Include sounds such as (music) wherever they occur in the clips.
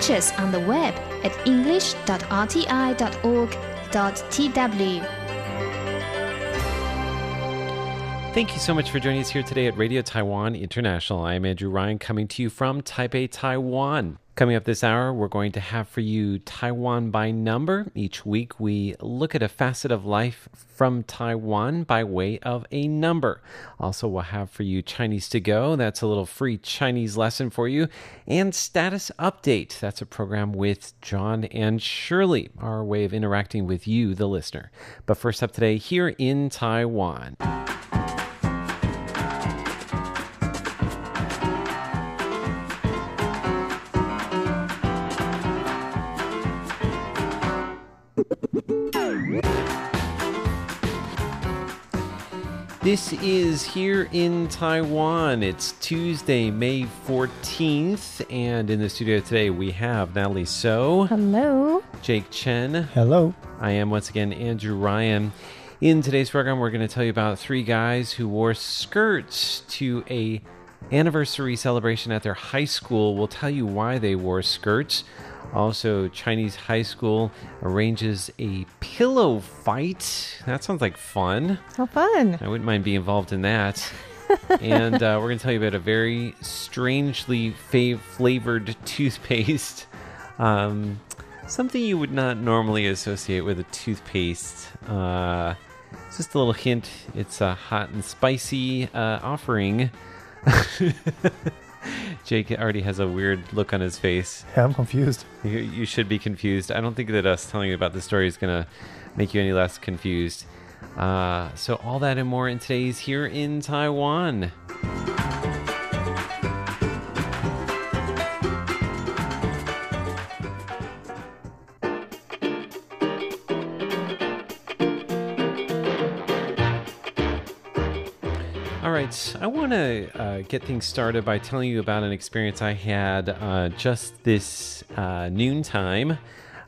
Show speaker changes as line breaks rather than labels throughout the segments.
Catch us on the web at english.rti.org.tw.
Thank you so much for joining us here today at Radio Taiwan International. I'm Andrew Ryan coming to you from Taipei, Taiwan. Coming up this hour, we're going to have for you Taiwan by number. Each week, we look at a facet of life from Taiwan by way of a number. Also, we'll have for you Chinese to go. That's a little free Chinese lesson for you. And Status Update. That's a program with John and Shirley, our way of interacting with you, the listener. But first up today, here in Taiwan. This is here in Taiwan. It's Tuesday, May 14th, and in the studio today we have Natalie So,
Hello.
Jake Chen.
Hello.
I am once again Andrew Ryan. In today's program, we're going to tell you about three guys who wore skirts to a anniversary celebration at their high school. We'll tell you why they wore skirts. Also, Chinese high school arranges a pillow fight. That sounds like fun.
How fun.
I wouldn't mind being involved in that. (laughs) and uh, we're going to tell you about a very strangely flavored toothpaste. Um, something you would not normally associate with a toothpaste. Uh, just a little hint it's a hot and spicy uh, offering. (laughs) Jake already has a weird look on his face.
Yeah, I'm confused.
You, you should be confused. I don't think that us telling you about the story is going to make you any less confused. Uh, so, all that and more in today's Here in Taiwan. Want to uh, get things started by telling you about an experience I had uh, just this uh, noontime.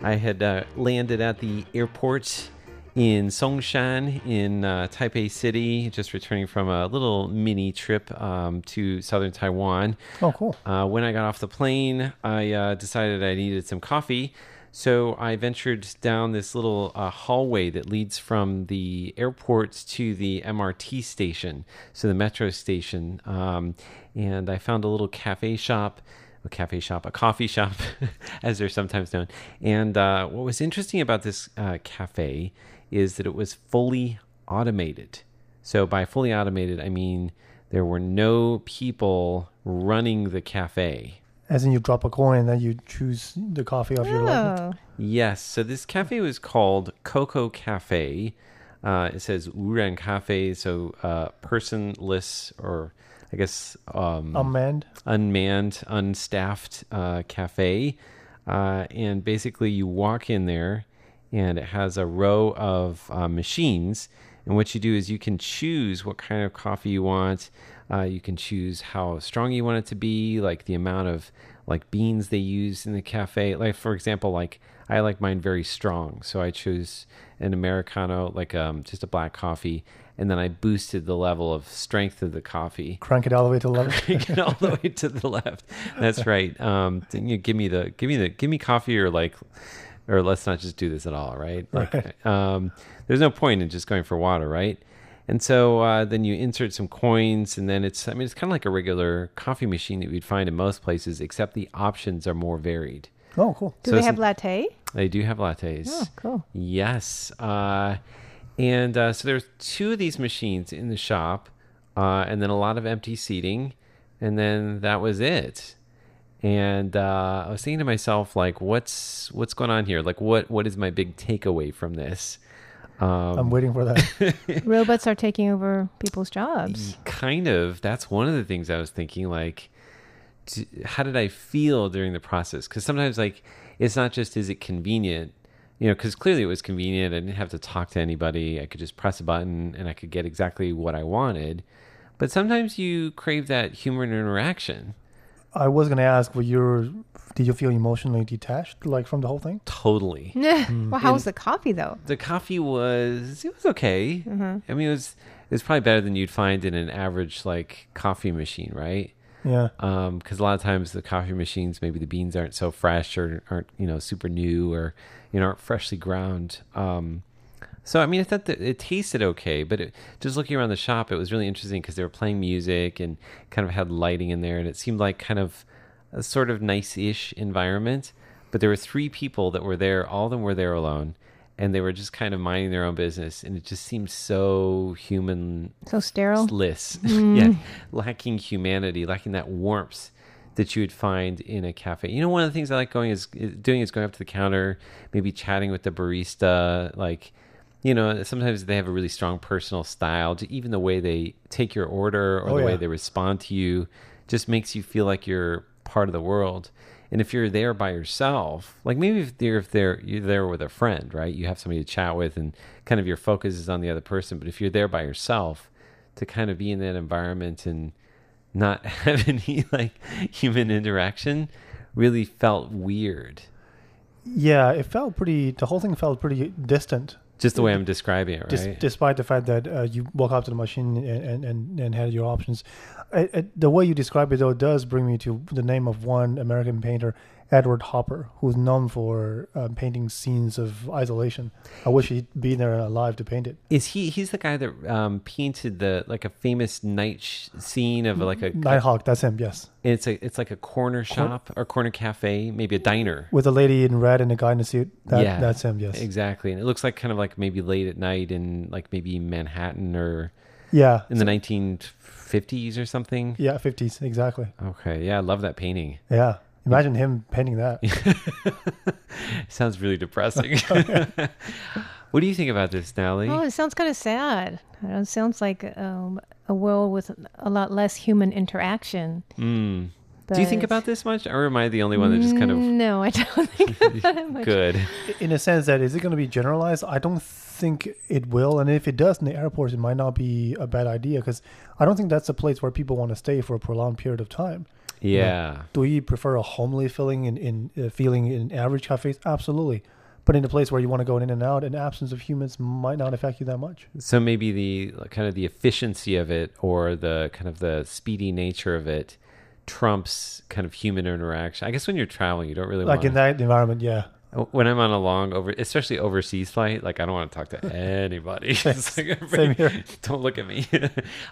I had uh, landed at the airport in Songshan in uh, Taipei City, just returning from a little mini trip um, to southern Taiwan.
Oh, cool.
Uh, when I got off the plane, I uh, decided I needed some coffee. So I ventured down this little uh, hallway that leads from the airport to the MRT station, so the metro station. Um, and I found a little cafe shop, a cafe shop, a coffee shop, (laughs) as they're sometimes known. And uh, what was interesting about this uh, cafe is that it was fully automated. So by fully automated, I mean there were no people running the cafe.
As in, you drop a coin and then you choose the coffee of your liking.
Oh.
Yes. So this cafe was called Coco Cafe. Uh, it says Wuran Cafe, so uh, personless or I guess um,
Unmanned.
unmanned, unstaffed uh, cafe. Uh, and basically, you walk in there, and it has a row of uh, machines. And what you do is you can choose what kind of coffee you want. Uh, you can choose how strong you want it to be, like the amount of like beans they use in the cafe. Like for example, like I like mine very strong, so I chose an americano, like um, just a black coffee, and then I boosted the level of strength of the coffee
Crank it all the way to the left. (laughs)
get all the way to the left. That's (laughs) right. Um, then you give me the give me the give me coffee or like or let's not just do this at all, right? Like, um, there's no point in just going for water, right? And so uh, then you insert some coins, and then it's I mean it's kind of like a regular coffee machine that you'd find in most places, except the options are more varied.
Oh, cool.
Do
So
they have
an-
latte?
They do have lattes.
Oh, cool.
Yes. Uh, and uh, so there's two of these machines in the shop, uh, and then a lot of empty seating, and then that was it. And uh, I was thinking to myself, like, what's what's going on here? Like, what what is my big takeaway from this? Um,
I'm waiting for that. (laughs)
Robots are taking over people's jobs.
kind of. That's one of the things i was thinking like d- how did i feel during the process? Because sometimes like it's not just is it convenient? You know because clearly it was convenient. I didn't have to talk to anybody. I could just press a button and i could get exactly what i wanted. But sometimes you crave that human interaction
I was gonna ask, were you did you feel emotionally detached, like from the whole thing?
totally (laughs)
well, hmm. how was the coffee though?
the coffee was it was okay mm-hmm. i mean it was it was probably better than you'd find in an average like coffee machine right
Yeah.
Um, because a lot of times the coffee machines maybe the beans aren't so fresh or aren't you know super new or you know aren't freshly ground um, so i mean i thought that it tasted okay but it, just looking around the shop it was really interesting because they were playing music and kind of had lighting in there and it seemed like kind of a sort of nice-ish environment but there were three people that were there all of them were there alone and they were just kind of minding their own business and it just seemed so human
So sterile.
list. (laughs) Mm. yeah, lacking humanity, lacking that warmth that you would find in a cafe. You know, one of the things I like going is, is doing is going up to the counter, maybe chatting with the barista. Like, you know, sometimes they have a really strong personal style. Even the way they take your order or
Oh,
the way they respond to you just makes you feel like you're part of the world. And if you're there by yourself, like maybe if they're if they're you're there with a friend, right? You have somebody to chat with, and kind of your focus is on the other person. But if you're there by yourself, to kind of be in that environment and not (laughs) have any like human interaction, really felt weird.
Yeah, it felt pretty. The whole thing felt pretty distant,
Just the way I'm describing it,
dis-
right?
despite the fact that uh, you walk up to the machine and and, and, and had your options. I, I, the way you describe it, though, does bring me to the name of one American painter, Edward Hopper, who's known for uh, painting scenes of isolation. I wish he'd been there alive to paint it.
Is he? He's the guy that um, painted the like a famous night sh- scene of like a.
Nighthawk, that's him. Yes,
It's a it's like a corner shop or corner cafe, maybe a diner.
with a lady in red and a guy in a suit. That,
Yeah.
that's him. Yes.
Exactly, and it looks like kind of like maybe late at night in like maybe Manhattan or
Yeah.
in the 1950s or something.
Yeah, fifties exactly.
Okay, yeah, I love that painting.
Yeah. Imagine him painting that. (laughs)
Sounds really depressing. (laughs) (laughs) what do you think about this, Natalie?
Oh, it sounds kind of sad. It sounds like um, a world with a lot less human interaction.
Mm. Do you think about this much, or am I the only one that just kind of
No, I don't think about it much.
good?
in a sense that is it going to be generalized i don't think it will and if it does in the airports it might not be a bad idea because i don't think that's a place where people want to stay for a prolonged period of time
Yeah.
do you prefer a homely feeling in, in uh, feeling in average cafes absolutely but in a place where you want to go in and out an absence of humans might not affect you that much
So maybe the kind of the efficiency of it, or the kind of the speedy nature of it, trumps kind of human interaction. I guess when you're traveling, you don't really want
like
want
in that environment yeah
when I'm on a long over, especially overseas flight, like I don't want to talk to (laughs) anybody. (laughs) Like,
Same here.
Don't look at me. (laughs)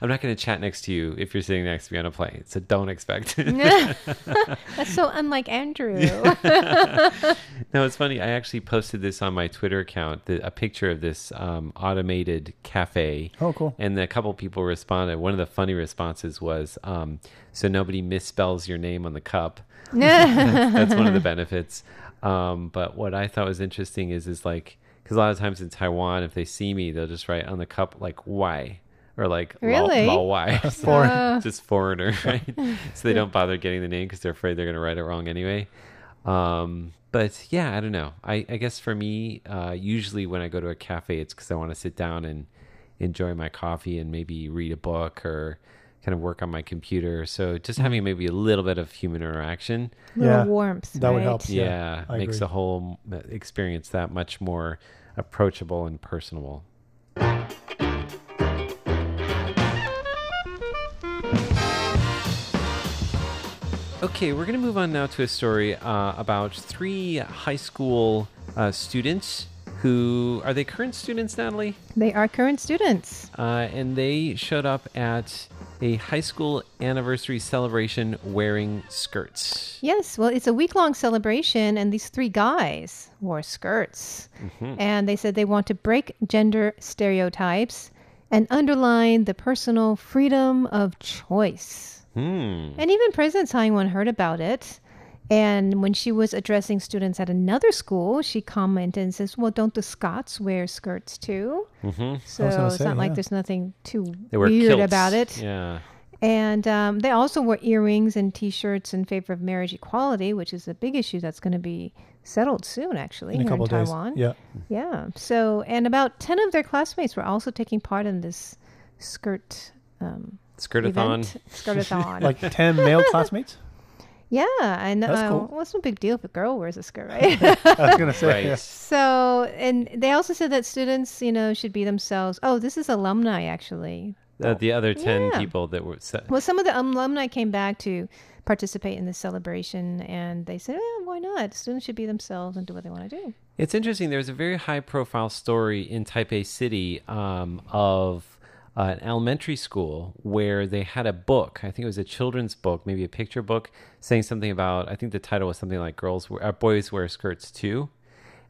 I'm not going to chat next to you if you're sitting next to me on a plane. So don't expect.
That's so unlike Andrew.
no, it's funny. I actually posted this on my Twitter account, the, a picture of this um, automated cafe.
Oh, cool.
And a couple people responded. One of the funny responses was, um, "So nobody misspells your name on the cup." that's, that's one of the benefits. Um, but what I thought was interesting is, is like, because a lot of times in Taiwan, if they see me, they'll just write on the cup like "why" or like
Really?
lol why," (laughs) (laughs)
Foreign.
Uh,
just foreigner, (laughs) right? so they don't bother getting the name because they're afraid they're going to write it wrong anyway. Um, but yeah, I don't know. I, I guess for me, uh, usually when I go to a cafe, it's because I want to sit down and enjoy my coffee and maybe read a book or kind of work on my computer. So just having maybe a little bit of human interaction,
little
Yeah,
warmth.
that would help. Yeah,
yeah, makes
agree.
the whole experience that much more approachable and personable. Okay, we're going to move on now to a story uh, about three high school uh, students who are they current students, Natalie?
They are current students.
Uh, and they showed up at a high school anniversary celebration wearing skirts.
Yes, well, it's a week long celebration, and these three guys wore skirts. And they said they want to break gender stereotypes and underline the personal freedom of choice.
Hmm.
And even President Tsai Ing-wen heard about it. And when she was addressing students at another school, she commented and says, "Well, don't the Scots wear skirts too?"
Mm-hmm.
So it's
say,
not like there's nothing too weird
kilts.
about it.
Yeah.
And um, they also wore earrings and T-shirts in favor of marriage equality, which is a big issue that's going to be settled soon, actually,
in a
here
couple
in
of days
Taiwan.
yeah
Yeah. So, and about ten of their classmates were also taking part in this skirt um,
Skirtathon.
event. Skirtathon. (laughs)
like 10 male classmates
yeah, I know.
That's
uh,
cool.
What's no big deal if a girl wears a skirt, right? (laughs)
i was going to say
Right.
yeah.
so, and they also said that students, you know, should be themselves. Oh, this is alumni actually.
uh, the other 10
Yeah.
people that were se-
Well, some of the alumni came back to participate in this celebration, and they said, eh, "Why not? Students should be themselves and do what they want to do."
It's interesting. There's a very high profile story in Taipei City um, of uh, an elementary school where they had a book. I think it was a children's book, maybe a picture book, saying something about. I think the title was something like "Girls, wear, uh, Boys Wear Skirts Too,"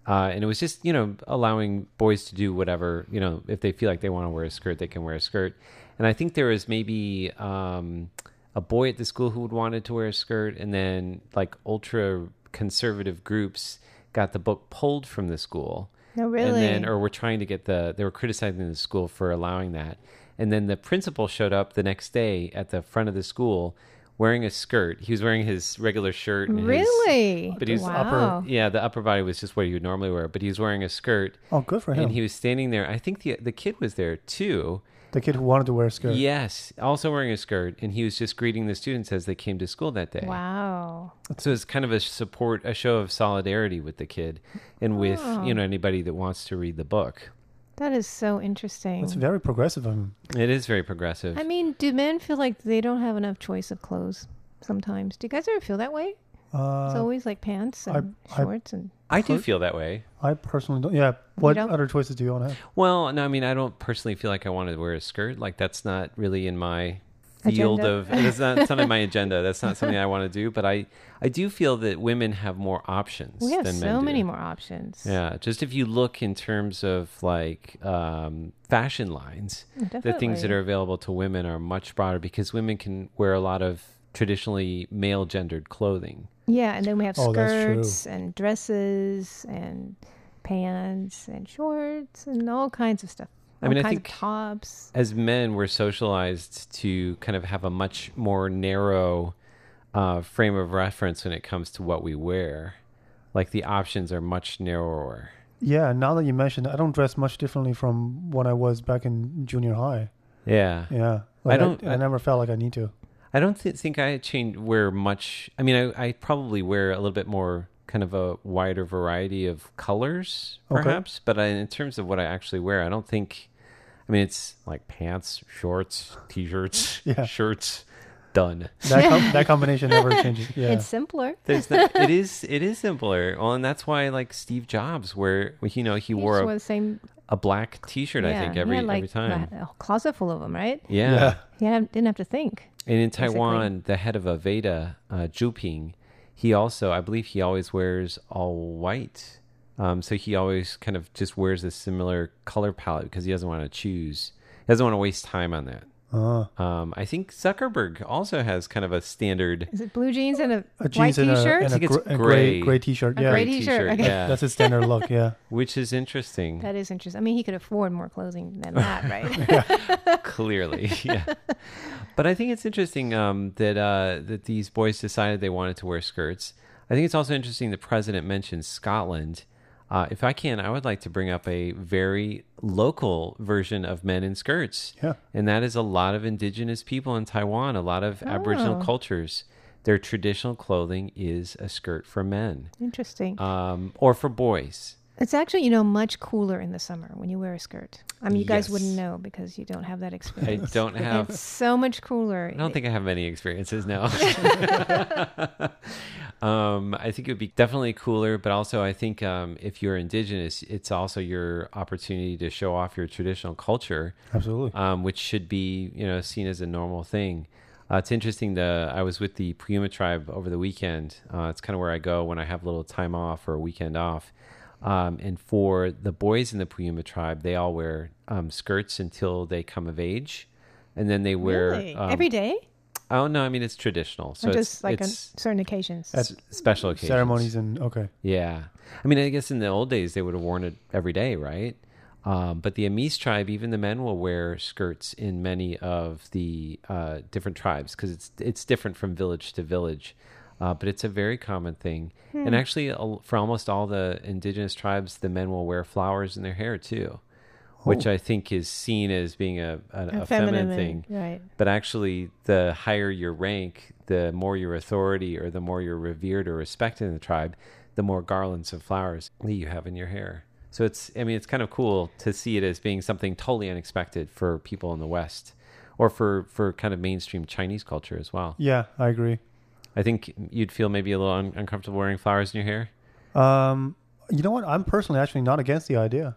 uh, and it was just you know allowing boys to do whatever you know if they feel like they want to wear a skirt, they can wear a skirt. And I think there was maybe um, a boy at the school who wanted to wear a skirt, and then like ultra conservative groups got the book pulled from the school.
No,
And
really.
then, or were trying to get the, they were criticizing the school for allowing that. And then the principal showed up the next day at the front of the school wearing a skirt. He was wearing his regular shirt. And his-
really?
but he's
wow.
upper-
yeah, the upper body was just what you would normally wear, but he was wearing a skirt.
Oh, good for him.
And he was standing there. I think the the kid was there too.
The kid who wanted to wear a skirt.
Yes, also wearing a skirt, and he was just greeting the students as they came to school that day.
Wow.
So it's kind of a support, a show of solidarity with the kid, and with
Oh.
you know anybody that wants to read the book.
That is so interesting.
It's very progressive of him.
It is very progressive.
I mean, do men feel like they don't have enough choice of clothes sometimes? Do you guys ever feel that way? It's
Uh,
always like pants and
I-
shorts and.
I do feel that way.
I personally don't. Yeah. What
don't?
other choices do you want to have?
Well, no, I mean I don't personally feel like I want to wear a skirt. Like that's not really in my field
Agenda.
of. It's not, it's not in my agenda. That's not something I want to do. But I, I do feel that women have more options.
We have
than
so
men do.
many more options.
Yeah, just if you look in terms of like um, fashion lines, the things that are available to women are much broader because women can wear a lot of traditionally male gendered clothing.
Yeah, and then we have
Oh,
skirts and dresses and pants and shorts and all kinds of stuff.
I
All
mean, I think-
of tops.
As men, we're socialized to kind of have a much more narrow uh, frame of reference when it comes to what we wear. Like the options are much narrower.
Yeah. Now that you mentioned, it, I don't dress much differently from when I was back in junior high.
Yeah.
Yeah. Like, I
don't-
I,
I-
never felt like I need to.
I don't th- think I change wear much. I mean, I, I probably wear a little bit more kind of a wider variety of colors,
Okay.
perhaps. But I, in terms of what I actually wear, I don't think. I mean, it's like pants, shorts, t-shirts, (laughs)
Yeah.
shirts. Done.
That com- (laughs) that combination never changes. (laughs) Yeah.
It's simpler.
There's not, it is it is simpler. Well, and that's why like Steve Jobs, where you know he
He
wore a,
wore the same.
a black T-shirt. I
yeah,
think
he
every
had, like,
every time.
A closet full of them, right?
Yeah.
Yeah.
He had, didn't have to think.
And in
basically.
Taiwan, the head of Aveda, uh, Zhu Ping, he also, I believe, he always wears all white. Um, so he always kind of just wears a similar color palette because he doesn't want to choose. He doesn't want to waste time on that.
Uh,
Um, I think Zuckerberg also has kind of a standard.
Is it blue jeans and a,
a
white
jeans and a,
t-shirt?
and
I
a,
think it's
gr- a
gray.
gray gray t-shirt.
A
yeah.
gray t-shirt, okay.
Yeah,
That's his standard look. Yeah. (laughs)
which is interesting.
That is interesting. I mean, he could afford more clothing than (laughs) that, right? (laughs)
clearly yeah but i think it's interesting um, that uh, that these boys decided they wanted to wear skirts i think it's also interesting the president mentioned scotland uh, if i can i would like to bring up a very local version of men in skirts
Yeah.
and that is a lot of indigenous people in taiwan a lot of aboriginal
Oh.
cultures their traditional clothing is a skirt for men
Interesting.
um, or for boys
It's actually, you know, much cooler in the summer when you wear a skirt. I mean, you guys wouldn't know because you don't have that experience.
i don't have
It's so much cooler.
I don't think I have many experiences now. (laughs) (laughs) um, I think it would be definitely cooler, but also I think um, if you're indigenous, it's also your opportunity to show off your traditional culture,
Absolutely.
um, which should be you know seen as a normal thing. Uh, it's interesting. The I was with the Puyuma tribe over the weekend. Uh, it's kind of where I go when I have a little time off or a weekend off. Um, and for the boys in the Puyuma tribe, they all wear um, skirts until they come of age, and then they wear
Really?
um,
Every day?
Oh no, I mean it's traditional. So
or
it's,
just like on certain occasions?
At
special occasions.
ceremonies and okay.
Yeah, I mean I guess in the old days they would have worn it every day, right? Um, but the Amis tribe, even the men will wear skirts in many of the uh, different tribes because it's it's different from village to village. Uh, but it's a very common thing,
Hmm.
and actually al- for almost all the indigenous tribes, the men will wear flowers in their hair too, which I think is seen as being a, a, a, feminine
and-
thing.
Right.
But actually, the higher your rank, the more your authority or the more you're revered or respected in the tribe, the more garlands of flowers that you have in your hair. So it's, I mean, it's kind of cool to see it as being something totally unexpected for people in the West, or for for kind of mainstream Chinese culture as well.
Yeah, I agree.
I think you'd feel maybe a little un- uncomfortable wearing flowers in your hair.
Um, you know what? I'm personally actually not against the idea.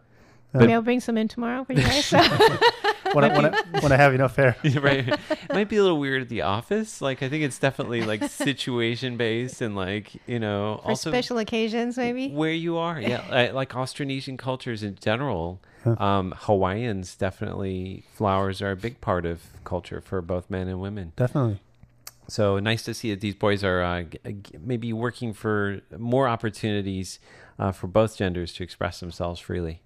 Maybe I'll bring some in tomorrow for you (laughs) guys.
When I, when I, when I have enough hair. (laughs)
right. It might be a little weird at the office. Like I think it's definitely like (laughs) situation based and like you know
for
also
special occasions, maybe.
where you are. Yeah, like Austronesian cultures in general. Um, Hawaiians definitely flowers are a big part of culture for both men and women.
Definitely.
So nice to see that these boys are uh, g- g- maybe working for more opportunities uh, for both genders to express themselves freely.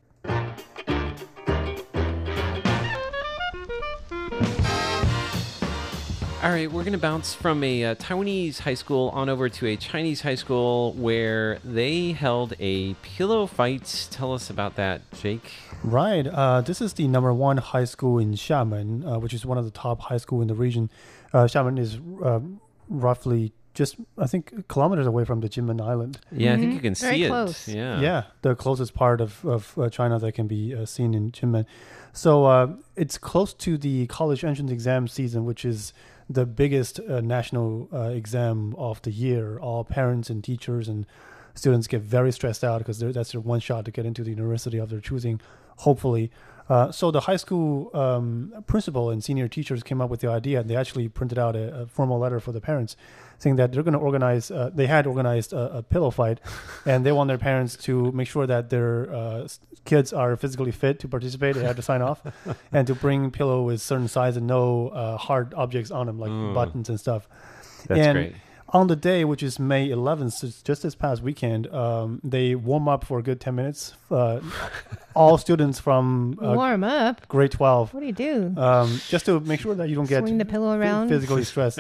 All right, we're going to bounce from a uh, Taiwanese high school on over to a Chinese high school where they held a pillow fight. Tell us about that, Jake.
Right. Uh, this is the number one high school in Xiamen, uh, which is one of the top high school in the region. Uh, Xiamen is uh, roughly just, I think, kilometers away from the Jinmen Island.
Yeah, I think you can
Very
see it.
close.
Yeah.
Yeah, the closest part of, of uh, China that can be uh, seen in Jinmen. So uh, it's close to the college entrance exam season, which is the biggest uh, national uh, exam of the year. All parents and teachers and students get very stressed out because that's their one shot to get into the university of their choosing, hopefully. Uh, so the high school um, principal and senior teachers came up with the idea, and they actually printed out a, a formal letter for the parents, saying that they're going to organize. Uh, they had organized a, a pillow fight, (laughs) and they want their parents to make sure that their uh, kids are physically fit to participate. They had to sign off, (laughs) and to bring pillow with certain size and no uh, hard objects on them like
Mm.
buttons and stuff.
That's
And
great.
On the day, which is May 11th, so just this past weekend, um, they warm up for a good 10 minutes. Uh, (laughs) all students from uh,
Warm up.
grade 12,
What do you do?
um, just to make sure that you don't get
Swing the pillow around.
physically stressed.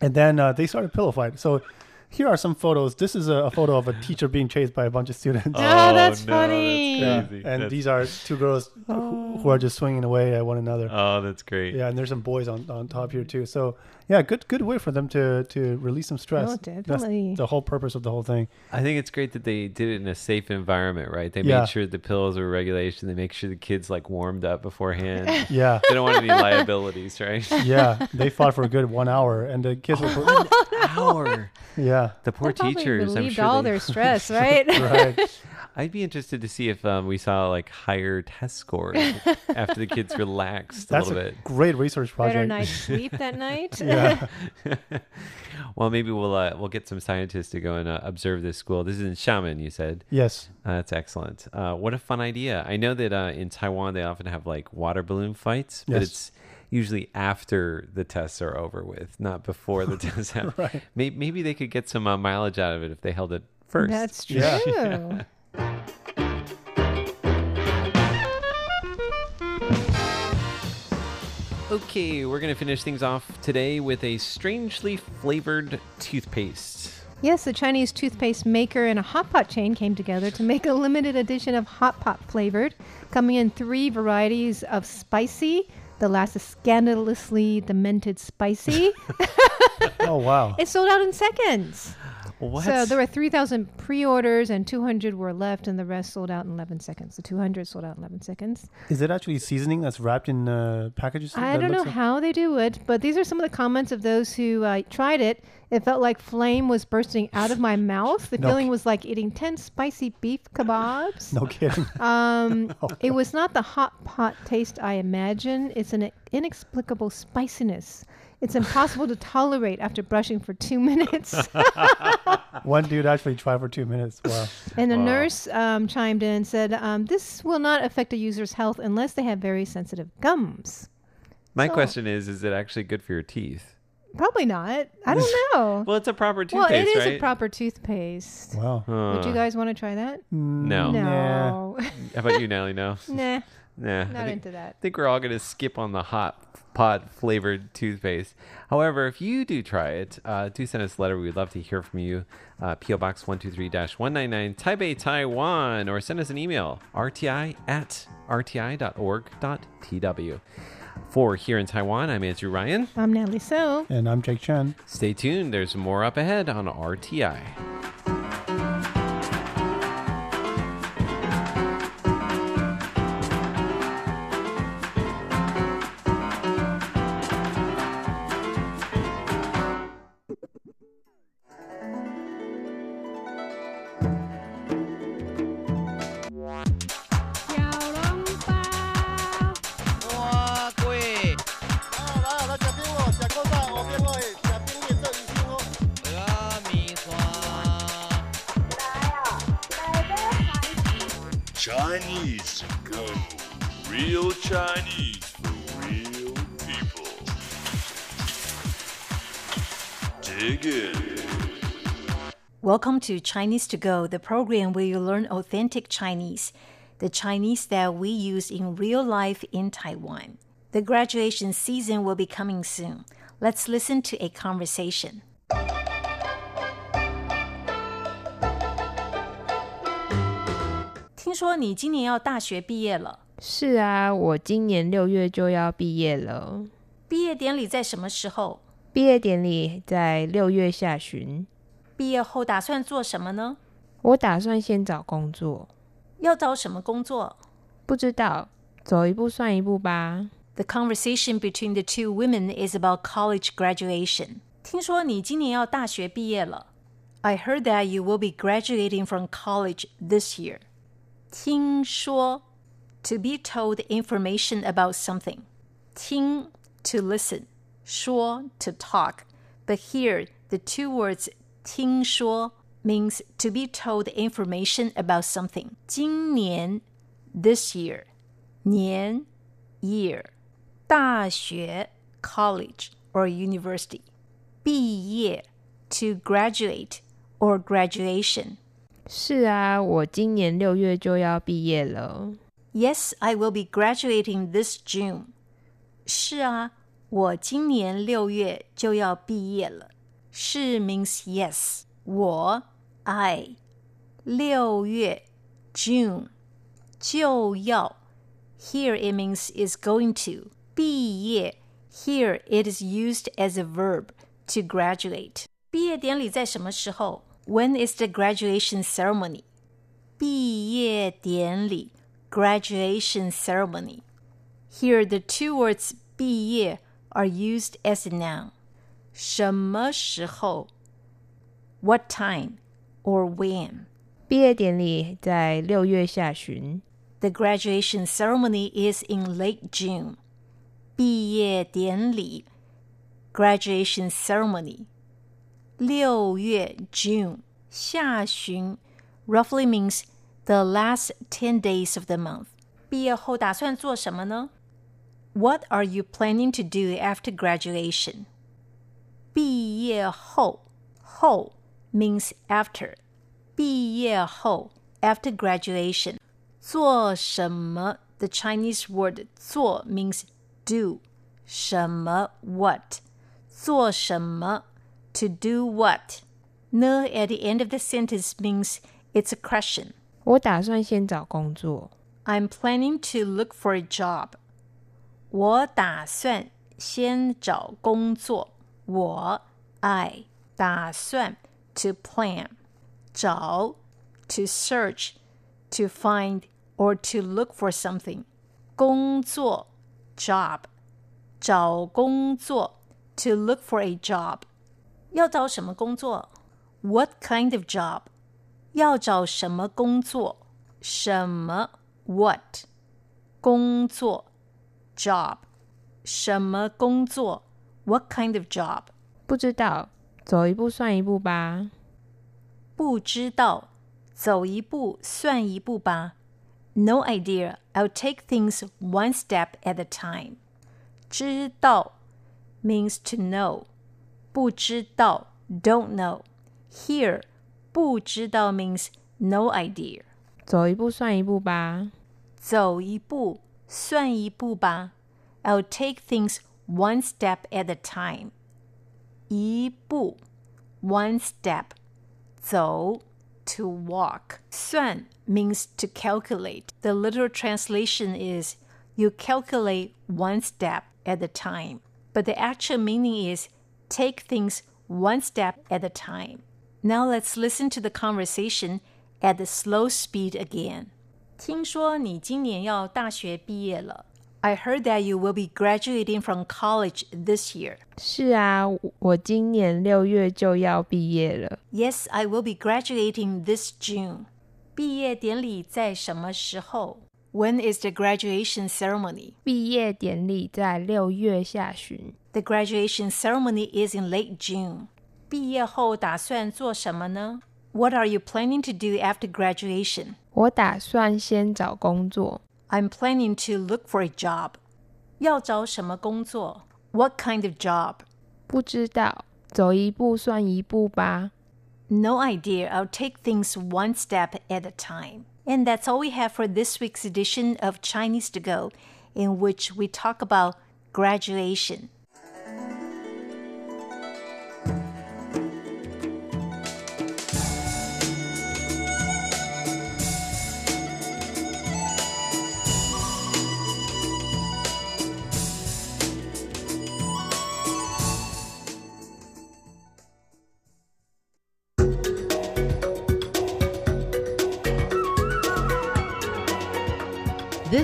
And then uh, they started pillow fight. So here are some photos. This is a, a photo of a teacher being chased by a bunch of students. (laughs)
Oh, that's funny.
Yeah,
crazy.
and
That's-
these are two girls who, who are just swinging away at one another.
Oh, that's great.
yeah, and there's some boys on, on top here too. So yeah, good good way for them to to release some stress.
Oh,
That's
definitely.
the whole purpose of the whole thing.
I think it's great that they did it in a safe environment, right? They
Yeah.
made sure the pills were regulation. They make sure the kids like warmed up beforehand. (laughs)
Yeah,
they don't want any liabilities, right? (laughs)
yeah, they fought for a good one hour, and the kids were (laughs)
Hour.
yeah,
The poor
That probably
teachers. I'm
relieved
sure
all
they-
their stress, right?
right.
I'd be interested to see if um, we saw like higher test scores (laughs) after the kids relaxed a
That's
little
a
bit.
great research project.
Better night's (laughs) sleep that night. (laughs)
Yeah,
Well, maybe we'll uh, we'll get some scientists to go and uh, observe this school. This is in Xiamen, you said.
yes,
Uh, that's excellent. Uh, what a fun idea! I know that uh, in Taiwan they often have like water balloon fights, but
Yes.
it's usually after the tests are over with, not before the tests happen.
right.
Maybe, maybe they could get some uh, mileage out of it if they held it first.
That's true.
Yeah.
Okay, we're going to finish things off today with a strangely flavored toothpaste.
Yes, the Chinese toothpaste maker and a hot pot chain came together to make a limited edition of hot pot flavored, coming in three varieties of spicy. The last is scandalously demented spicy. (laughs)
Oh wow.
it sold out in seconds.
What?
So there were 3,000 pre-orders and 200 were left, and the rest sold out in 11 seconds. The 200 sold out in 11 seconds.
Is it actually seasoning that's wrapped in uh, packages?
I don't know
like-
how they do it, but these are some of the comments of those who uh, tried it. It felt like flame was bursting out of my (laughs) mouth. The
No
feeling
ki-
was like eating 10 spicy beef kebabs. (laughs)
No kidding. (laughs)
Um, it was not the hot pot taste I imagine. It's an inexplicable spiciness. It's impossible to tolerate after brushing for two minutes. (laughs)
One dude actually tried for two minutes. Wow.
And the
Wow.
nurse um, chimed in and said, um, This will not affect a user's health unless they have very sensitive gums.
My
So-
question is: Is it actually good for your teeth?
Probably not. I don't (laughs) know.
Well, it's a proper toothpaste.
well, it is
right?
a proper toothpaste.
Wow.
Would you guys want to try that?
No.
No. (laughs)
How about you, Nelly? No.
nah,
Nah.
Not
think,
into that.
I think we're all going to skip on the hot pot flavored toothpaste. However, if you do try it, uh, do send us a letter. We'd love to hear from you. Uh, PO Box 123 199 Taipei, Taiwan, or send us an email rti at rti.org.tw. For here in Taiwan, I'm Andrew Ryan.
I'm Natalie So.
And I'm Jake Chen.
Stay tuned. There's more up ahead on RTI.
Chinese go. Real Chinese for real people. Dig in.
Welcome to Chinese to Go, the program where you learn authentic Chinese, the Chinese that we use in real life in Taiwan. The graduation season will be coming soon. Let's listen to a conversation. 说你今年要大学毕业了，
是啊，我今年六月就要毕业了。
毕业典礼在什么时候？
毕业典礼在六月下旬。
毕业后打算做什么呢？
我打算先找工作，
要找什么工作
不知道，走一步算一步吧。
？The conversation between the two women is about college graduation. 听说你今年要大学毕业了。I heard that you will be graduating from college this year. 听说 to be told information about something. 听 to listen, 说 to talk. But here the two words 听说 means to be told information about something. 今年 this year 年 year 大学 college or university 毕业 to graduate or graduation.
是啊，我今年六月就要毕业了。
Yes, I will be graduating this June. 是啊，我今年六月就要毕业了。是 means yes. 我 I 六月 June 就要 here it means is going to 毕业 here it is used as a verb to graduate. 毕业典礼在什么时候 ？When is the graduation ceremony? 毕业典礼 graduation ceremony. Here the two words 毕业 are used as a noun. 什么时候 what time or when.
毕业典礼在六月下旬。
The graduation ceremony is in late June. 毕业典礼 graduation ceremony. 六月 June 下旬 roughly means the last 10 days of the month. 毕业后打算做什么呢? What are you planning to do after graduation? 毕业后后 means after. 毕业后 after graduation. 做什么 the Chinese word 做 means do. 什么 what. 做什么 to do what. 呢 at the end of the sentence means it's a question.
我打算先找工作。
I'm planning to look for a job. 我打算先找工作。我 I 打算 to plan 找 to search to find or to look for something 工作 job 找工作 to look for a job 要找什么工作 What kind of job 要找什么工作？什么 what 工作 job 什么工作？What kind of job？
不知道，走一步算一步吧。
不知道，走一步算一步吧。No idea. I'll take things one step at a time. 知道 means to know. 不知道 don't know. Here, 不知道 means no idea.
走一步算一步吧。
走一步算一步吧。I'll take things one step at a time. 一步 one step 走 to walk. 算 means to calculate. The literal translation is you calculate one step at a time. But the actual meaning is take things one step at a time. Now let's listen to the conversation at the slow speed again. 听说你今年要大学毕业了。I heard that you will be graduating from college this year.
是啊，我今年六月就要毕业了。
Yes, I will be graduating this June. 毕业典礼在什么时候 ？When is the graduation ceremony?
毕业典礼在六月下旬。
The graduation ceremony is in late June. 毕业后打算做什么呢 What are you planning to do after graduation?
我打算先找工作。
I'm planning to look for a job. 要找什么工作? What kind of job?
不知道，走一步算一步吧。
No idea. I'll take things one step at a time. And that's all we have for this week's edition of Chinese to Go, in which we talk about graduation.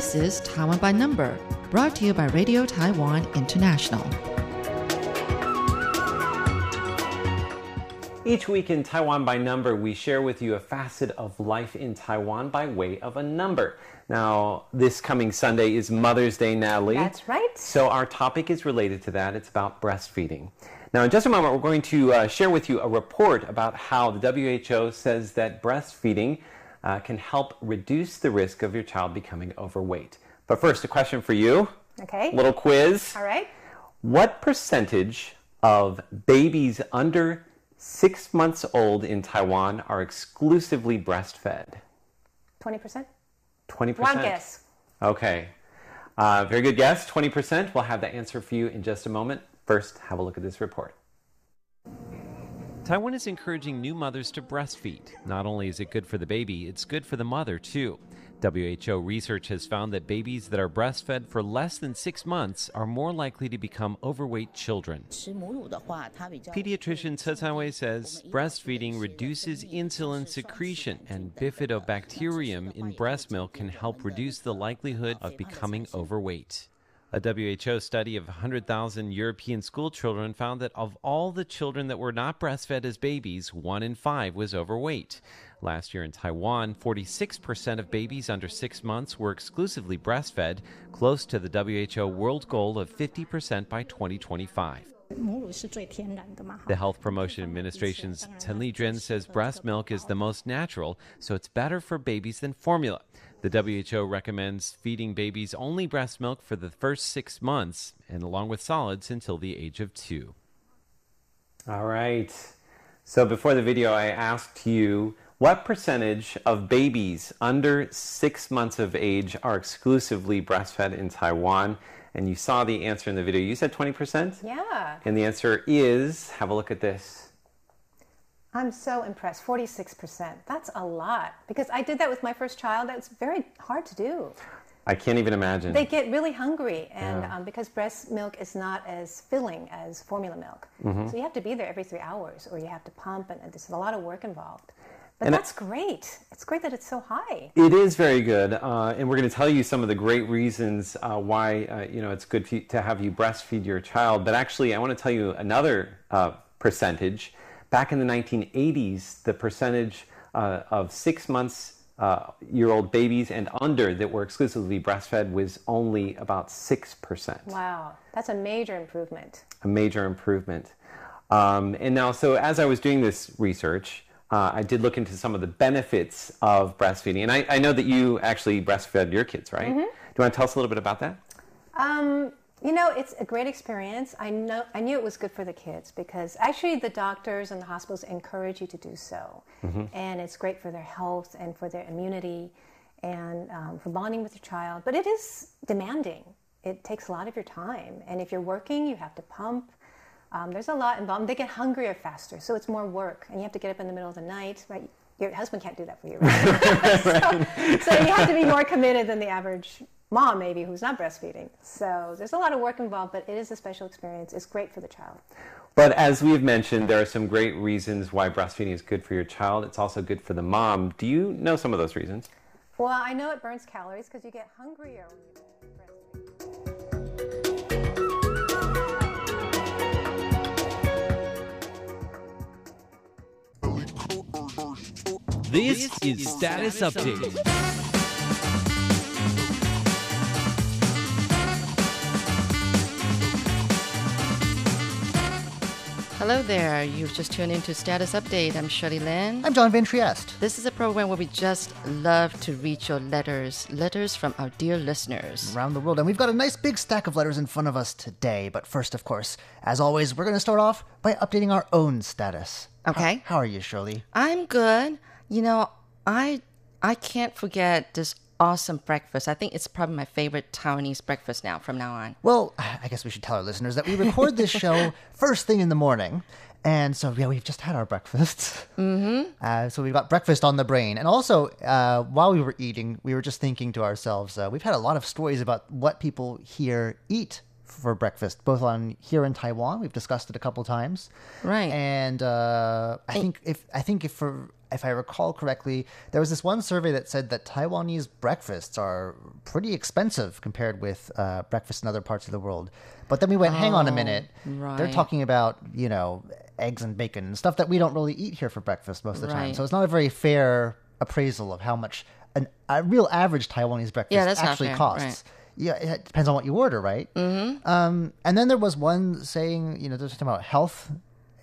This is Taiwan by Number, brought to you by Radio Taiwan International.
Each week in Taiwan by Number, we share with you a facet of life in Taiwan by way of a number. Now, this coming Sunday is Mother's Day, Natalie.
That's right.
So, our topic is related to that. It's about breastfeeding. Now, in just a moment, we're going to uh, share with you a report about how the WHO says that breastfeeding uh, can help reduce the risk of your child becoming overweight. But first, a question for you.
Okay.
Little quiz.
All right.
What percentage of babies under six months old in Taiwan are exclusively breastfed?
20%?
20%.
One guess.
Okay. Uh, very good guess. 20%. We'll have the answer for you in just a moment. First, have a look at this report. Taiwan is encouraging new mothers to breastfeed. Not only is it good for the baby, it's good for the mother, too. WHO research has found that babies that are breastfed for less than six months are more likely to become overweight children. Pediatrician Ce Caiwei says breastfeeding reduces insulin secretion, and bifidobacterium in breast milk can help reduce the likelihood of becoming overweight. A WHO study of 100,000 European school children found that of all the children that were not breastfed as babies, one in five was overweight. Last year in Taiwan, 46% of babies under six months were exclusively breastfed, close to the WHO world goal of 50% by 2025. The Health Promotion Administration's Chen Lijun says breast milk is the most natural, so it's better for babies than formula. The WHO recommends feeding babies only breast milk for the first six months and along with solids until the age of two. All right. So before the video, I asked you what percentage of babies under six months of age are exclusively breastfed in Taiwan? And you saw the answer in the video. You said 20%?
Yeah.
And the answer is have a look at this.
I'm so impressed. 46%. That's a lot. Because I did that with my first child. That's very hard to do.
I can't even imagine.
They get really hungry, and
Yeah.
um, because breast milk is not as filling as formula milk. So you have to be there every three hours, or you have to pump, and, and there's a lot of work involved. But
And I-
that's great. It's great that it's so high.
It is very good, uh, and we're going to tell you some of the great reasons uh, why uh, you know it's good you, to have you breastfeed your child. But actually, I want to tell you another uh, percentage. Back in the 1980s, the percentage uh, of six months uh, year old babies and under that were exclusively breastfed was only about six percent.
Wow, that's a major improvement.
a major improvement. Um, and now, so as I was doing this research, uh, I did look into some of the benefits of breastfeeding. And I, I know that you actually breastfed your kids, right? Do you want to tell us a little bit about that?
Um, you know, it's a great experience. I know I knew it was good for the kids because actually the doctors and the hospitals encourage you to do so, and it's great for their health and for their immunity and um, for bonding with your child. But it is demanding. It takes a lot of your time, and if you're working, you have to pump. Um, there's a lot involved. They get hungrier faster, so it's more work, and you have to get up in the middle of the night. Right? Your husband can't do that for you. (laughs) (laughs) so, so you have to be more committed than the average mom, maybe, who's not breastfeeding. So there's a lot of work involved, but it is a special experience. It's great for the child.
But as we've mentioned, there are some great reasons why breastfeeding is good for your child. It's also good for the mom. Do you know some of those reasons?
Well, I know it burns calories because you get hungrier when you breastfeed.
This is Status Update.
Hello there. You've just tuned into Status Update. I'm Shirley Lin.
I'm John Van Trieste.
This is a program where we just love to read your letters, letters from our dear listeners.
Around the world, and we've got a nice big stack of letters in front of us today. But first, of course, as always, we're going to start off by updating our own status.
Okay.
How, how are you, Shirley?
I'm good. You know, I I can't forget this awesome breakfast. I think it's probably my favorite Taiwanese breakfast now from now on.
Well, I guess we should tell our listeners that we record this show (laughs) first thing in the morning. And so, yeah, we've just had our breakfast.
Mm-hmm. (laughs)
Uh, so we've got breakfast on the brain. And also, uh, while we were eating, we were just thinking to ourselves, uh, we've had a lot of stories about what people here eat for breakfast, both on here in Taiwan. We've discussed it a couple times.
Right.
And uh, I think if I think if for if I recall correctly, there was this one survey that said that Taiwanese breakfasts are pretty expensive compared with uh, breakfast in other parts of the world. But then we went, hang on a
Oh,
minute. They're talking about, you know, eggs and bacon and stuff that we don't really eat here for breakfast most of the time. So it's not a very fair appraisal of how much an, a real average Taiwanese breakfast
Yeah,
actually costs.
right.
Yeah, it depends on what you order, right? Mm-hmm. Um, and then there was one saying, you know, there's something about health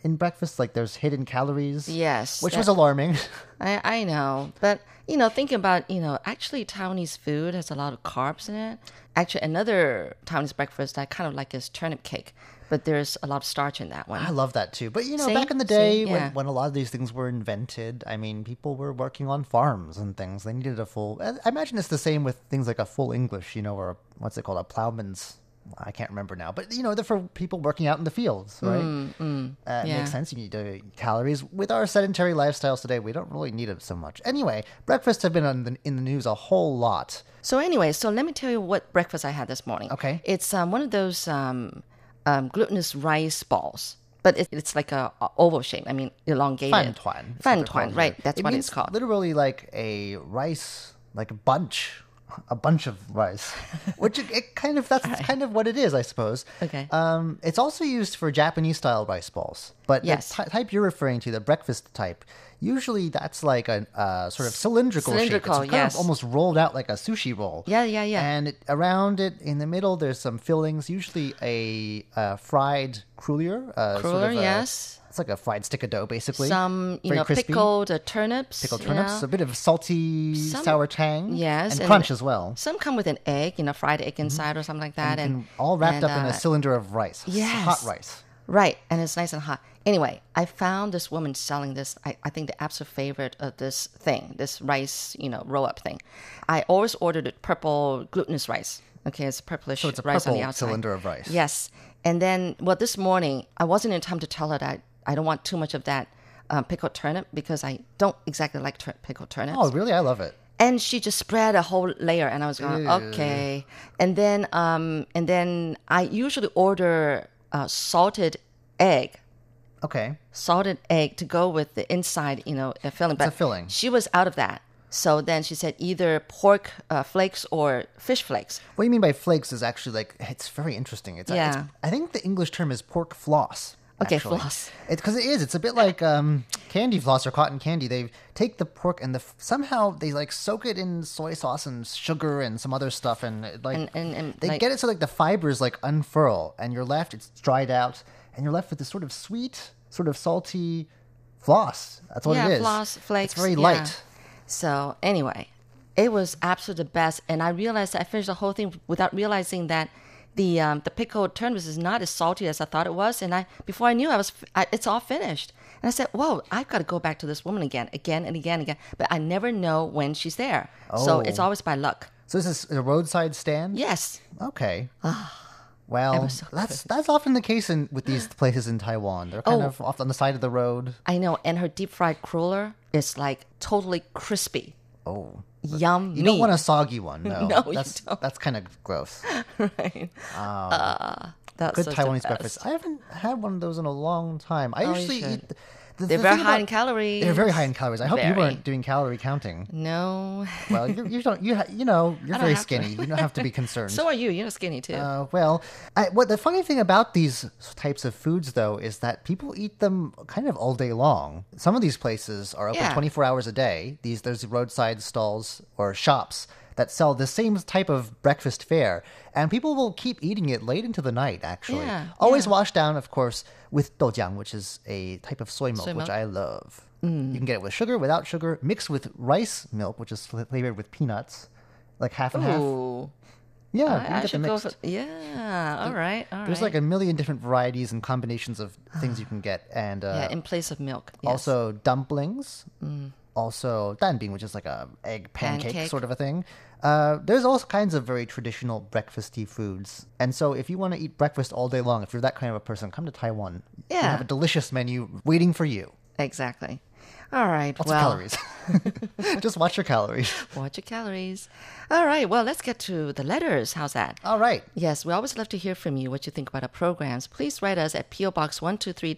in breakfast, like there's hidden calories.
Yes,
which
that-
was alarming. (laughs)
I, I know, but you know, thinking about you know, actually Taiwanese food has a lot of carbs in it. Actually, another Taiwanese breakfast I kind of like is turnip cake, but there's a lot of starch in that one.
I love that too. But you know,
See?
back in the day
Yeah.
when, when a lot of these things were invented, I mean, people were working on farms and things. They needed a full. I imagine it's the same with things like a full English, you know, or a, what's it called, a plowman's. I can't remember now, but you know, they're for people working out in the fields, right? Uh, it
Mm, yeah.
makes sense. You need to calories. With our sedentary lifestyles today, we don't really need it so much. Anyway, breakfasts have been on the, in the news a whole lot.
So anyway, so let me tell you what breakfast I had this morning.
Okay.
It's um, one of those um, um, glutinous rice balls, but it, it's like a, oval shape. I mean, elongated.
Fan tuan.
Fan tuan, right? That's
It
what
means
it's called.
Literally like a rice, like a bunch, a bunch of rice, (laughs) which it, it kind of that's kind of what it is, I suppose.
Okay.
Um, it's also used for Japanese style rice balls, but
Yes.
the ty- type you're referring to, the breakfast type. Usually, that's like a uh, sort of cylindrical,
Cylindrical,
shape. It's
yes.
of almost rolled out like a sushi roll.
Yeah, yeah, yeah.
And it, around it, in the middle, there's some fillings. Usually, a uh, fried cruller. Uh, sort
Cruller,
of a-
yes.
It's like a fried stick of dough, basically.
Some, you
Very
know,
crispy.
pickled uh, turnips.
Pickled
you
turnips,
know.
a bit of salty,
Some-
sour tang,
Yes,
and,
and-
crunch as well,
Some come with an egg, you know, fried egg inside or something like that,
Mm-hmm. and,
and,
all wrapped
and,
up in
uh,
a cylinder of rice,
yes.
hot rice.
Right, and it's nice and hot. Anyway, I found this woman selling this. I, I think the absolute favorite of this thing, this rice, you know, roll up thing. I always ordered it purple glutinous rice. Okay, it's purplish
So it's a
rice on the
purple
outside.
cylinder of rice.
Yes, and then well, this morning I wasn't in time to tell her that I don't want too much of that um, pickled turnip because I don't exactly like tur- pickled turnips.
Oh, really? I love it.
and she just spread a whole layer and i was going okay and then um and then i usually order uh, salted egg
Okay,
salted egg to go with the inside you know uh, filling
It's a
but
filling.
she was out of that so then she said either pork uh, flakes or fish flakes
what you mean by flakes is actually like it's very interesting. It's,
Yeah.
it's I think the English term is pork floss.
Okay,
actually.
floss.
Because it is. It's a bit like um, candy floss or cotton candy. They take the pork and the f- somehow they like soak it in soy sauce and sugar and some other stuff, and it, like
And- and- and,
they
like-
get it so like the fibers like unfurl, and you're left. It's dried out, and you're left with this sort of sweet, sort of salty floss. That's what
yeah
it is.
floss flakes
It's very
yeah.
light.
so anyway it was absolutely the best and i realized i finished the whole thing without realizing that the um, the pickled turnips is not as salty as i thought it was and i before i knew i was I, it's all finished and i said whoa i've got to go back to this woman again again and again and again but i never know when she's there so it's
Oh.
always by luck
So this is a roadside stand.
yes
Okay. Well,
so
that's that's often the case in with these places in Taiwan. They're kind
Oh.
of off on the side of the road.
i know and her deep fried cruller is like totally crispy
Oh,
yum
you don't want a soggy one. (laughs) No,
No, you
that's
don't.
that's kind of gross. (laughs)
right uh, that's
Good Taiwanese breakfast. I haven't had one of those in a long time. I
Oh,
usually eat. The,
They're
the
very high in calories.
They're very high in calories. I hope you weren't doing calorie counting.
No.
Well, you, you don't. You ha, you know (laughs) you're very skinny. You don't have to be concerned. (laughs)
so are you. You're skinny too.
Uh, well, I, what the funny thing about these types of foods, though, is that people eat them kind of all day long. Some of these places are open
Yeah.
24 hours a day. These there's roadside stalls or shops that sell the same type of breakfast fare, and people will keep eating it late into the night. Actually,
Yeah,
always
yeah.
washed down, of course, with doujiang, which is a type of soy milk,
Soy
which. I love.
Mm.
You can get it with sugar, without sugar, mixed with rice milk, which is flavored with peanuts, like half and half.
Ooh.
Yeah,
I,
you
I
get the
should go
mixed.
for, yeah, all right, all right.
There's like a million different varieties and combinations of (sighs) things you can get, and uh,
yeah, in place of milk. Yes.
also dumplings,
Mm.
also danbing, which is like a egg pancake,
Pancake.
sort of a thing. Uh, there's all kinds of very traditional breakfasty foods, and so if you want to eat breakfast all day long, if you're that kind of a person, come to Taiwan. We
Yeah.
have a delicious menu waiting for you.
Exactly. All right.
Lots
well,
of calories. (laughs) Just watch your calories. (laughs)
Watch your calories. All right. Well, let's get to the letters. How's that?
All right.
Yes, we always love to hear from you what you think about our programs. Please write us at PO Box 123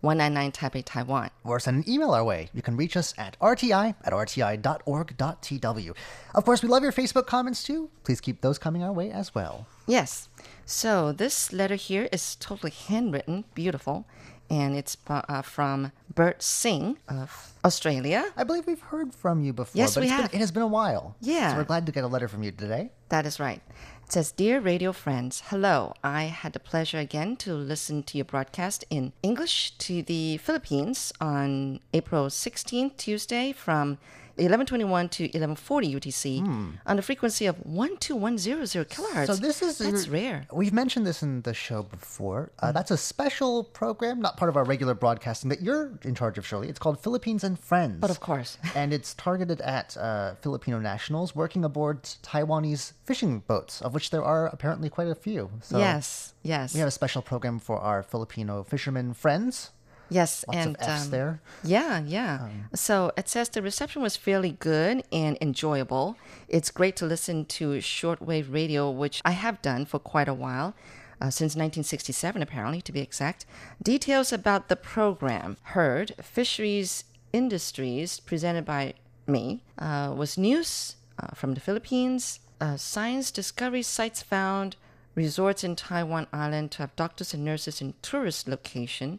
199 Taipei, Taiwan.
or send an email our way. You can reach us at rti at rti.org.tw. Of course, we love your Facebook comments too. Please keep those coming our way as well.
Yes. So this letter here is totally handwritten, beautiful, and it's uh, from Bert Singh of Australia.
I believe we've heard from you before,
Yes,
but
we
it's been-
have.
it has been a while.
Yeah.
So we're glad to get a letter from you today.
That is right. It says, Dear radio friends, hello. I had the pleasure again to listen to your broadcast in English to the Philippines on April 16th, Tuesday, from 1121 to 1140 UTC on the frequency of 12100 kilohertz.
Hmm. So this is
That's rare.
We've mentioned this in the show before.
Mm.
Uh, That's a special program, not part of our regular broadcasting that you're in charge of, Shirley. It's called Philippines and Friends.
But of course. (laughs)
and it's targeted at uh, Filipino nationals working aboard Taiwanese fishing boats, of which there are apparently quite a few. So
yes, yes.
We have a special program for our Filipino fishermen friends.
Yes,
Lots
and um,
there.
Yeah, yeah. so it says the reception was fairly good and enjoyable. It's great to listen to shortwave radio, which I have done for quite a while. Uh, since 1967, apparently, to be exact. Details about the program heard Fisheries Industries, presented by me, uh, was news uh, from the Philippines, uh, science discovery sites found, resorts in Taiwan Island to have doctors and nurses in tourist location,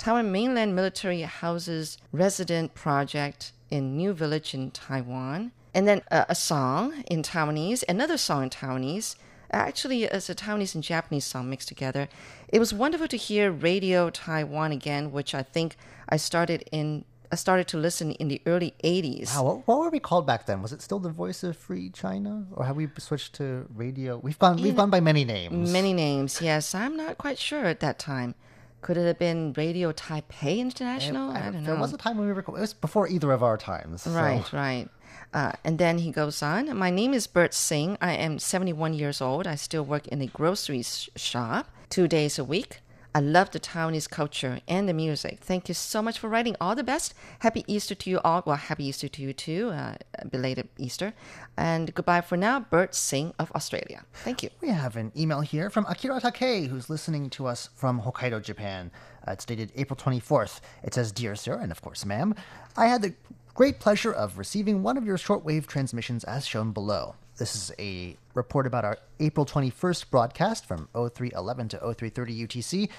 Taiwan mainland military houses resident project in New Village in Taiwan, and then uh, a song in Taiwanese, another song in Taiwanese. Actually, it's a Taiwanese and Japanese song mixed together. It was wonderful to hear Radio Taiwan again, which I think I started in. I started to listen in the early 80s.
Wow, what, what were we called back then? Was it still the Voice of Free China, or have we switched to radio? We've gone. We've gone by many names.
Many names, yes. I'm not quite sure at that time. Could it have been Radio Taipei International? I, don't know.
There was a time when we were. It was before either of our times. so-
Right, right. Uh, and then he goes on. My name is Bert Singh. I am 71 years old. I still work in a grocery sh- shop two days a week. I love the Taiwanese culture and the music. Thank you so much for writing. All the best. Happy Easter to you all. Well, happy Easter to you too. Uh, belated Easter. And goodbye for now, Bert Singh of Australia. Thank you.
We have an email here from Akira Takei, who's listening to us from Hokkaido, Japan. Uh, it's dated April 24th. It says, Dear Sir, and of course, ma'am, I had the great pleasure of receiving one of your shortwave transmissions as shown below. This is a report about our April 21st broadcast from 0311 to 0330 UTC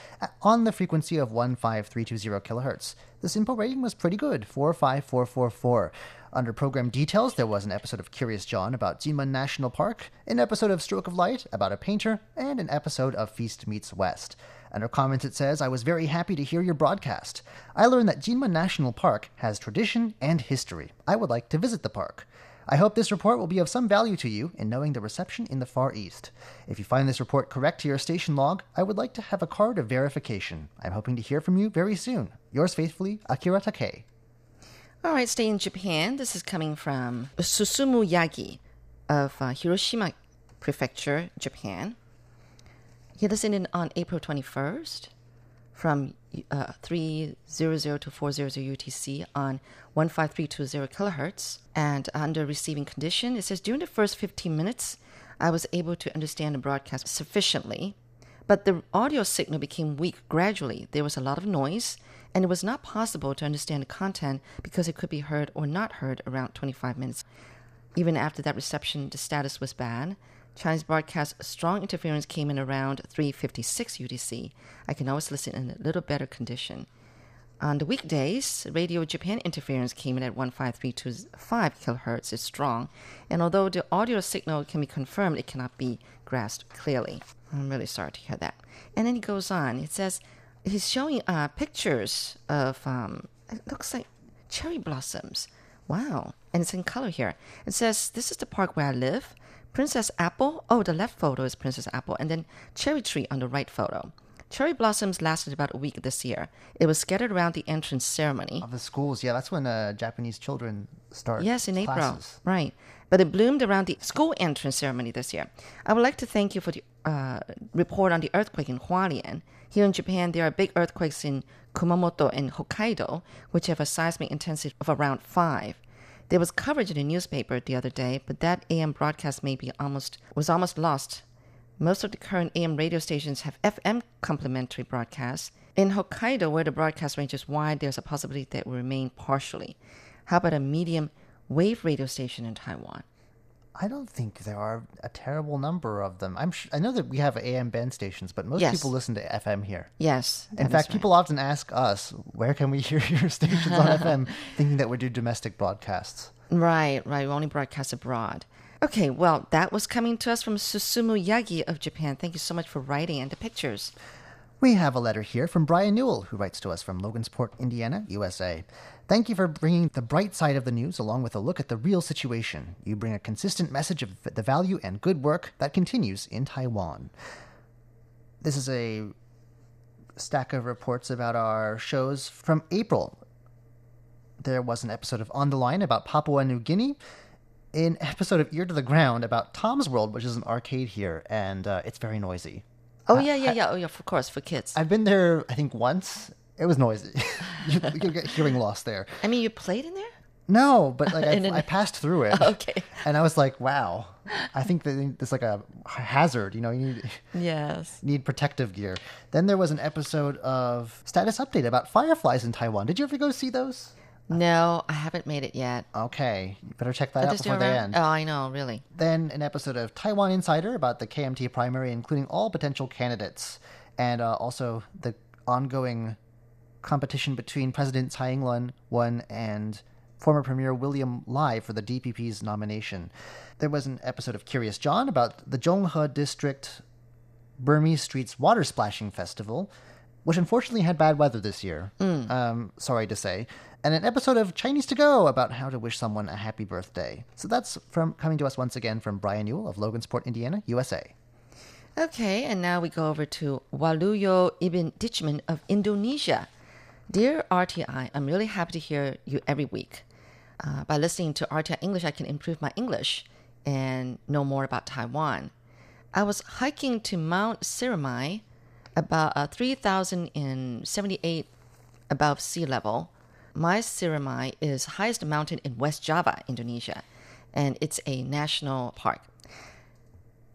on the frequency of 15320 kilohertz. The SINPO rating was pretty good, 45444. Under program details, there was an episode of Curious John about Jinmen National Park, an episode of Stroke of Light about a painter, and an episode of Feast Meets West. Under comments, it says, I was very happy to hear your broadcast. I learned that Jinmen National Park has tradition and history. I would like to visit the park. I hope this report will be of some value to you in knowing the reception in the Far East. If you find this report correct to your station log, I would like to have a card of verification. I'm hoping to hear from you very soon. Yours faithfully, Akira Takei.
All right, stay in Japan. This is coming from Susumu Yagi of uh, Hiroshima Prefecture, Japan. He listened in on April 21st from uh, 300 to 400 UTC on 15320 kilohertz. And under receiving condition, it says during the first 15 minutes, I was able to understand the broadcast sufficiently, but the audio signal became weak gradually. There was a lot of noise, and it was not possible to understand the content because it could be heard or not heard around 25 minutes. Even after that reception, the status was bad. Chinese broadcast strong interference came in around 356 UTC. I can always listen in a little better condition. On the weekdays, Radio Japan interference came in at 15325 kilohertz. It's strong, and although the audio signal can be confirmed, it cannot be grasped clearly. I'm really sorry to hear that. And then he goes on. It says he's showing uh, pictures of um, it looks like cherry blossoms. Wow, and it's in color here. It says this is the park where I live. Princess Apple. Oh, the left photo is Princess Apple, and then cherry tree on the right photo. Cherry blossoms lasted about a week this year. It was scattered around the entrance ceremony.
Of the schools, yeah, that's when uh, Japanese children start.
Yes, in April.
classes.
Right. But it bloomed around the school entrance ceremony this year. I would like to thank you for the uh, report on the earthquake in Hualien. Here in Japan, there are big earthquakes in Kumamoto and Hokkaido, which have a seismic intensity of around 5. There was coverage in the newspaper the other day, but that AM broadcast may be almost was almost lost. Most of the current AM radio stations have FM complementary broadcasts. In Hokkaido, where the broadcast range is wide, there's a possibility that will remain partially. How about a medium wave radio station in Taiwan?
I don't think there are a terrible number of them. I'm sh- I know that we have AM band stations, but most
Yes.
people listen to FM here.
Yes.
In fact,
right.
people often ask us, "Where can we (laughs) hear your stations on (laughs) FM?" Thinking that we do domestic broadcasts.
Right, right. We only broadcast abroad. Okay, well, that was coming to us from Susumu Yagi of Japan. Thank you so much for writing and the pictures.
We have a letter here from Brian Newell, who writes to us from Logansport, Indiana, USA. Thank you for bringing the bright side of the news along with a look at the real situation. You bring a consistent message of the value and good work that continues in Taiwan. This is a stack of reports about our shows from April. There was an episode of On the Line about Papua New Guinea, an episode of Ear to the Ground about Tom's World, which is an arcade here, and uh, it's very noisy.
Oh, yeah, yeah, yeah. Oh, yeah, of course, for kids.
I've been there, I think, once. It was noisy. (laughs) you, you get hearing loss there.
I mean, you played in there?
No, but like (laughs) I, I passed through it.
Okay.
And I was like, wow. I think that there's like a hazard. You know, you need (laughs)
Yes.
need protective gear. Then there was an episode of status update about fireflies in Taiwan. Did you ever go see those?
No, I haven't made it yet.
Okay, you better check that
Are
out before they end.
Oh, I know, really.
Then an episode of Taiwan Insider about the KMT primary, including all potential candidates, and uh, also the ongoing competition between President Tsai Ing-wen one and former Premier William Lai for the DPP's nomination. There was an episode of Curious John about the Zhonghe District Burmese Streets Water Splashing Festival, which unfortunately had bad weather this year. Um, sorry to say. And an episode of Chinese to Go about how to wish someone a happy birthday. So that's from coming to us once again from Brian Newell of Logansport, Indiana, USA.
Okay, and now we go over to Waluyo Ibn Ditchman of Indonesia. Dear RTI, I'm really happy to hear you every week. Uh, by listening to RTI English, I can improve my English and know more about Taiwan. I was hiking to Mount Ciremai, about uh, 3,078 above sea level. My Ciremai is highest mountain in West Java, Indonesia, and it's a national park.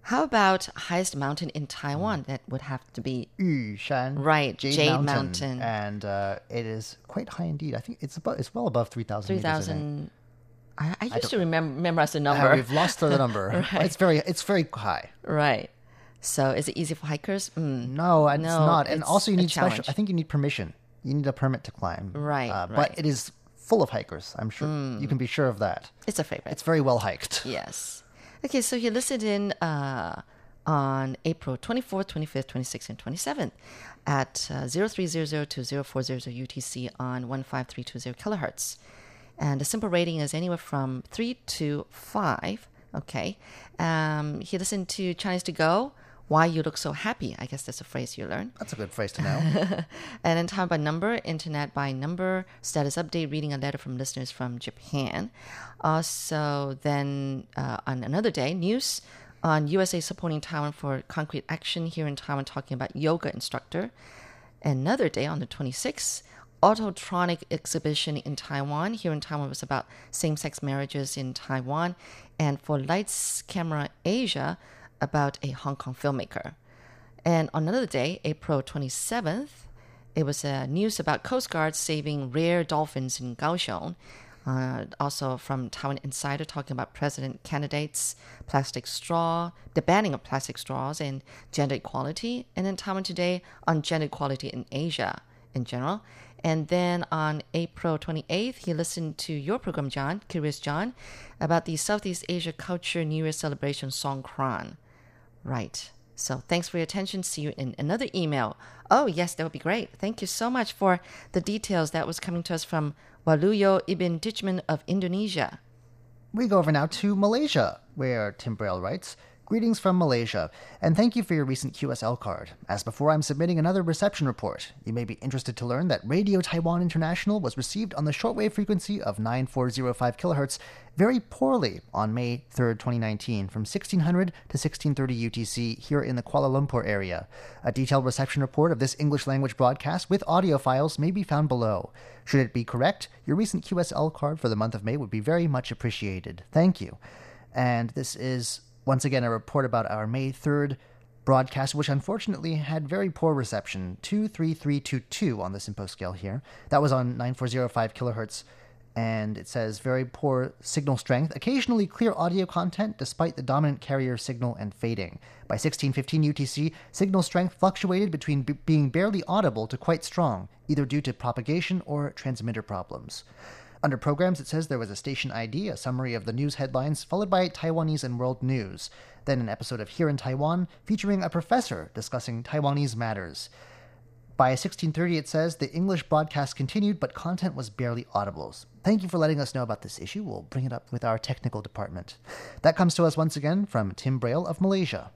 How about highest mountain in Taiwan? That would have to be
Yushan,
Right,
Jade,
Jade
Mountain,
Mountain.
and uh, it is quite high indeed. I think it's above, it's well above three thousand.
three thousand. I, I used
don't-
to remember memorize the
Uh,
number.
we've lost the number. (laughs)
Right.
It's very it's very high.
right. So is it easy for hikers? Mm.
No, it's
No,
not. And
it's
also, you need special. I think you need permission. You need a permit to climb.
Right,
Uh,
right.
But it is full of hikers. I'm sure you can be sure of that.
It's a favorite.
It's very well hiked.
Yes. Okay, so he listened in uh, on April 24th, 25th, 26th, and 27th at uh, 0300 to 0400 UTC on 15320 kilohertz. And the SINPO rating is anywhere from 3 to 5. Okay. Um, he listened to Chinese to Go. Why you look so happy? I guess that's a phrase you learn.
That's a good phrase to know. (laughs)
and then time by number, internet by number, status update, reading a letter from listeners from Japan. Also, then uh, on another day, news on USA supporting Taiwan for concrete action here in Taiwan, talking about yoga instructor. Another day on the 26th, Autotronic exhibition in Taiwan. Here in Taiwan was about same-sex marriages in Taiwan, and for Lights Camera Asia, about a Hong Kong filmmaker. And on another day, April 27th, it was uh, news about Coast Guard saving rare dolphins in Kaohsiung. Uh, also from Taiwan Insider talking about president candidates, plastic straw, the banning of plastic straws, and gender equality. And then Taiwan Today on gender equality in Asia in general. And then on April 28th, he listened to your program, John, Curious John, about the Southeast Asia Culture New Year celebration Songkran. Right. So thanks for your attention. See you in another email. Oh, yes, that would be great. Thank you so much for the details that was coming to us from Waluyo Ibn Ditchman of Indonesia.
We go over now to Malaysia, where Tim Braille writes Greetings from Malaysia, and thank you for your recent QSL card. As before, I'm submitting another reception report. You may be interested to learn that Radio Taiwan International was received on the shortwave frequency of 9405 kHz very poorly on May 3, 2019, from 1600 to 1630 UTC here in the Kuala Lumpur area. A detailed reception report of this English language broadcast with audio files may be found below. Should it be correct, your recent QSL card for the month of May would be very much appreciated. Thank you. And this is once again a report about our May 3rd broadcast, which unfortunately had very poor reception 23322 on the SINPO scale here. That was on 9405 kilohertz. And it says very poor signal strength, occasionally clear audio content despite the dominant carrier signal and fading. By 1615 UTC, signal strength fluctuated between b- being barely audible to quite strong, either due to propagation or transmitter problems. Under programs, it says there was a station ID, a summary of the news headlines, followed by Taiwanese and world news. Then an episode of Here in Taiwan featuring a professor discussing Taiwanese matters. By 1630, it says the English broadcast continued, but content was barely audible. Thank you for letting us know about this issue. We'll bring it up with our technical department. That comes to us once again from Tim Braille of Malaysia.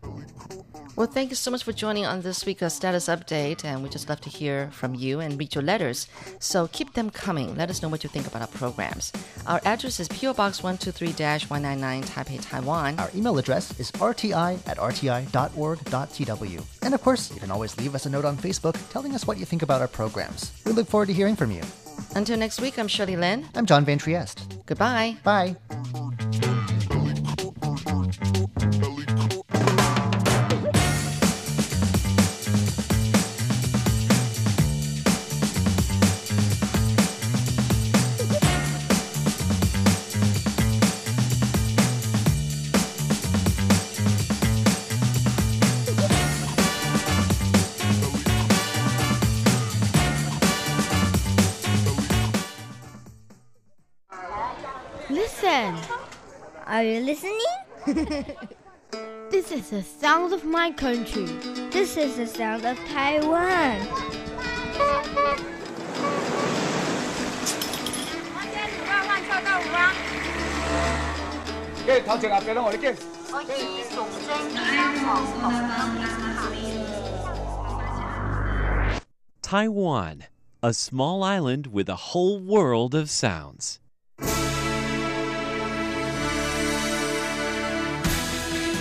Well, thank you so much for joining on this week's status update, and we just love to hear from you and read your letters. So keep them coming. Let us know what you think about our programs. Our address is PO Box 123-199 Taipei, Taiwan.
Our email address is rti at rti.org.tw. And of course, you can always leave us a note on Facebook telling us what you think about our programs. We look forward to hearing from you.
Until next week, I'm Shirley Lin.
I'm John Van Trieste.
Goodbye.
Bye.
Sound of my country.
This is the sound of Taiwan.
Taiwan, a small island with a whole world of sounds.